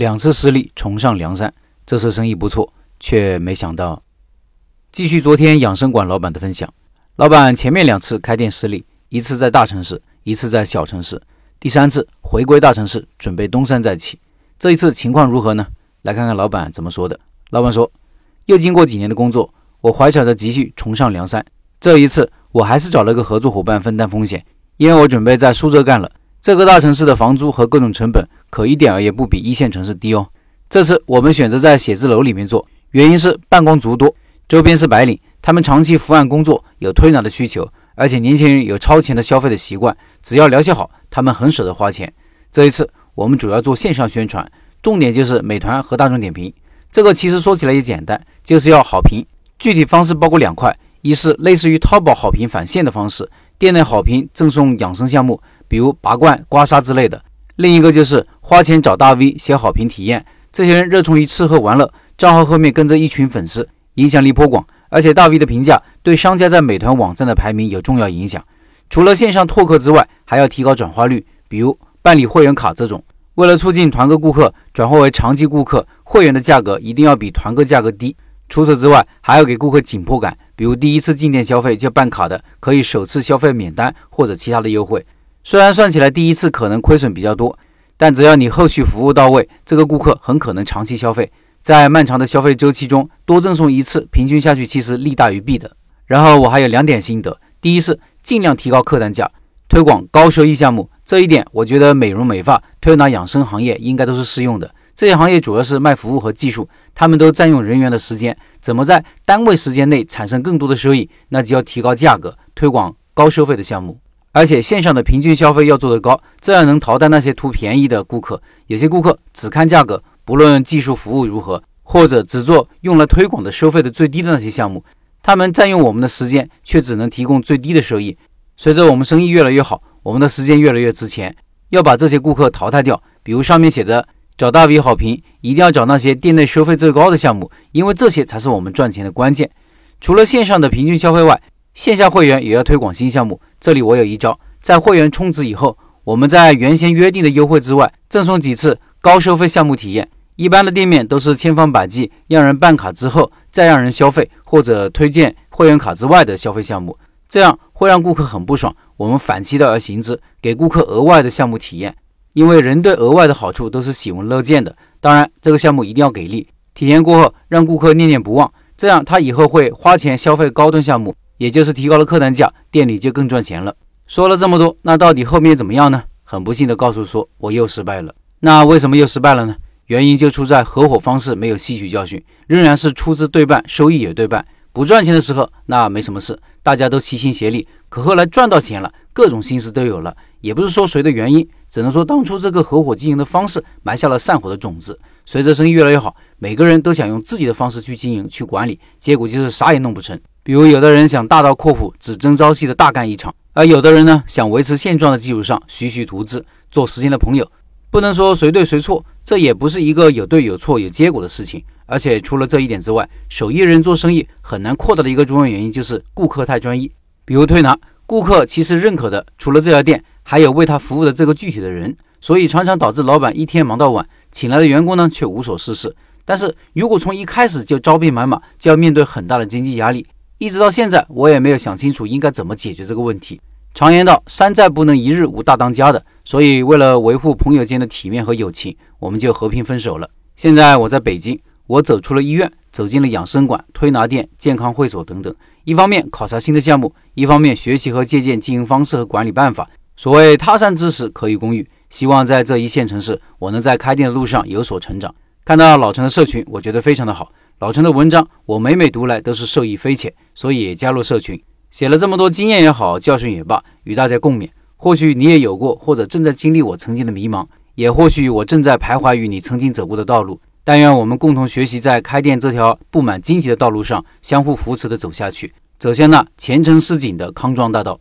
两次失利，重上梁山。这次生意不错，却没想到。继续昨天养生馆老板的分享，老板前面两次开店失利，一次在大城市，一次在小城市，第三次回归大城市，准备东山再起。这一次情况如何呢？来看看老板怎么说的。老板说，又经过几年的工作，我怀揣着积蓄重上梁山。这一次我还是找了个合作伙伴分担风险，因为我准备在苏州干了。这个大城市的房租和各种成本可一点儿也不比一线城市低哦。这次我们选择在写字楼里面做，原因是办公族多，周边是白领，他们长期伏案工作，有推拿的需求，而且年轻人有超前的消费的习惯，只要疗效好，他们很舍得花钱。这一次我们主要做线上宣传，重点就是美团和大众点评。这个其实说起来也简单，就是要好评。具体方式包括两块，一是类似于淘宝好评返现的方式，店内好评赠送养生项目，比如拔罐、刮痧之类的；另一个就是花钱找大 V 写好评体验。这些人热衷于吃喝玩乐，账号后面跟着一群粉丝，影响力颇广。而且大 V 的评价对商家在美团网站的排名有重要影响。除了线上拓客之外，还要提高转化率，比如办理会员卡这种。为了促进团购顾客转化为长期顾客，会员的价格一定要比团购价格低。除此之外，还要给顾客紧迫感，比如第一次进店消费就办卡的，可以首次消费免单或者其他的优惠。虽然算起来第一次可能亏损比较多。但只要你后续服务到位，这个顾客很可能长期消费。在漫长的消费周期中，多赠送一次，平均下去其实利大于弊的。然后我还有两点心得：第一是尽量提高客单价，推广高收益项目。这一点我觉得美容美发、推拿养生行业应该都是适用的。这些行业主要是卖服务和技术，他们都占用人员的时间，怎么在单位时间内产生更多的收益？那就要提高价格，推广高收费的项目。而且线上的平均消费要做得高，这样能淘汰那些图便宜的顾客。有些顾客只看价格，不论技术服务如何，或者只做用来推广的收费的最低的那些项目，他们占用我们的时间，却只能提供最低的收益。随着我们生意越来越好，我们的时间越来越值钱，要把这些顾客淘汰掉。比如上面写的找大 V 好评，一定要找那些店内收费最高的项目，因为这些才是我们赚钱的关键。除了线上的平均消费外，线下会员也要推广新项目，这里我有一招，在会员充值以后，我们在原先约定的优惠之外，赠送几次高收费项目体验。一般的店面都是千方百计让人办卡之后再让人消费，或者推荐会员卡之外的消费项目，这样会让顾客很不爽。我们反其道而行之，给顾客额外的项目体验，因为人对额外的好处都是喜闻乐见的。当然，这个项目一定要给力，体验过后让顾客念念不忘，这样他以后会花钱消费高端项目。也就是提高了客单价，店里就更赚钱了。说了这么多，那到底后面怎么样呢？很不幸的告诉说，我又失败了。那为什么又失败了呢？原因就出在合伙方式没有吸取教训，仍然是出资对半，收益也对半。不赚钱的时候，那没什么事，大家都齐心协力。可后来赚到钱了，各种心思都有了。也不是说谁的原因，只能说当初这个合伙经营的方式埋下了散伙的种子。随着生意越来越好，每个人都想用自己的方式去经营、去管理，结果就是啥也弄不成。比如，有的人想大刀阔斧、只争朝夕的大干一场，而有的人呢，想维持现状的基础上徐徐图之，做时间的朋友。不能说谁对谁错，这也不是一个有对有错有结果的事情。而且除了这一点之外，手艺人做生意很难扩大的一个重要原因就是顾客太专一。比如推拿，顾客其实认可的除了这家店，还有为他服务的这个具体的人，所以常常导致老板一天忙到晚，请来的员工呢却无所事事。但是如果从一开始就招兵买马，就要面对很大的经济压力。一直到现在，我也没有想清楚应该怎么解决这个问题。常言道，山寨不能一日无大当家的，所以为了维护朋友间的体面和友情，我们就和平分手了。现在我在北京，我走出了医院，走进了养生馆、推拿店、健康会所等等。一方面考察新的项目，一方面学习和借鉴经营方式和管理办法。所谓他山之石，可以攻玉。希望在这一线城市，我能在开店的路上有所成长。看到老陈的社群，我觉得非常的好。老陈的文章，我每每读来都是受益匪浅，所以也加入社群，写了这么多经验也好，教训也罢，与大家共勉。或许你也有过，或者正在经历我曾经的迷茫，也或许我正在徘徊于你曾经走过的道路。但愿我们共同学习，在开店这条布满荆棘的道路上，相互扶持的走下去，走向那前程似锦的康庄大道。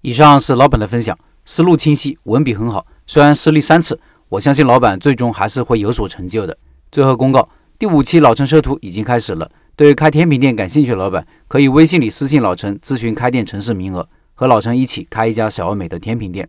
以上是老板的分享，思路清晰，文笔很好。虽然失利三次，我相信老板最终还是会有所成就的。最后公告。第五期老陈设图已经开始了，对开甜品店感兴趣的老板可以微信里私信老陈咨询开店城市名额，和老陈一起开一家小而美的甜品店。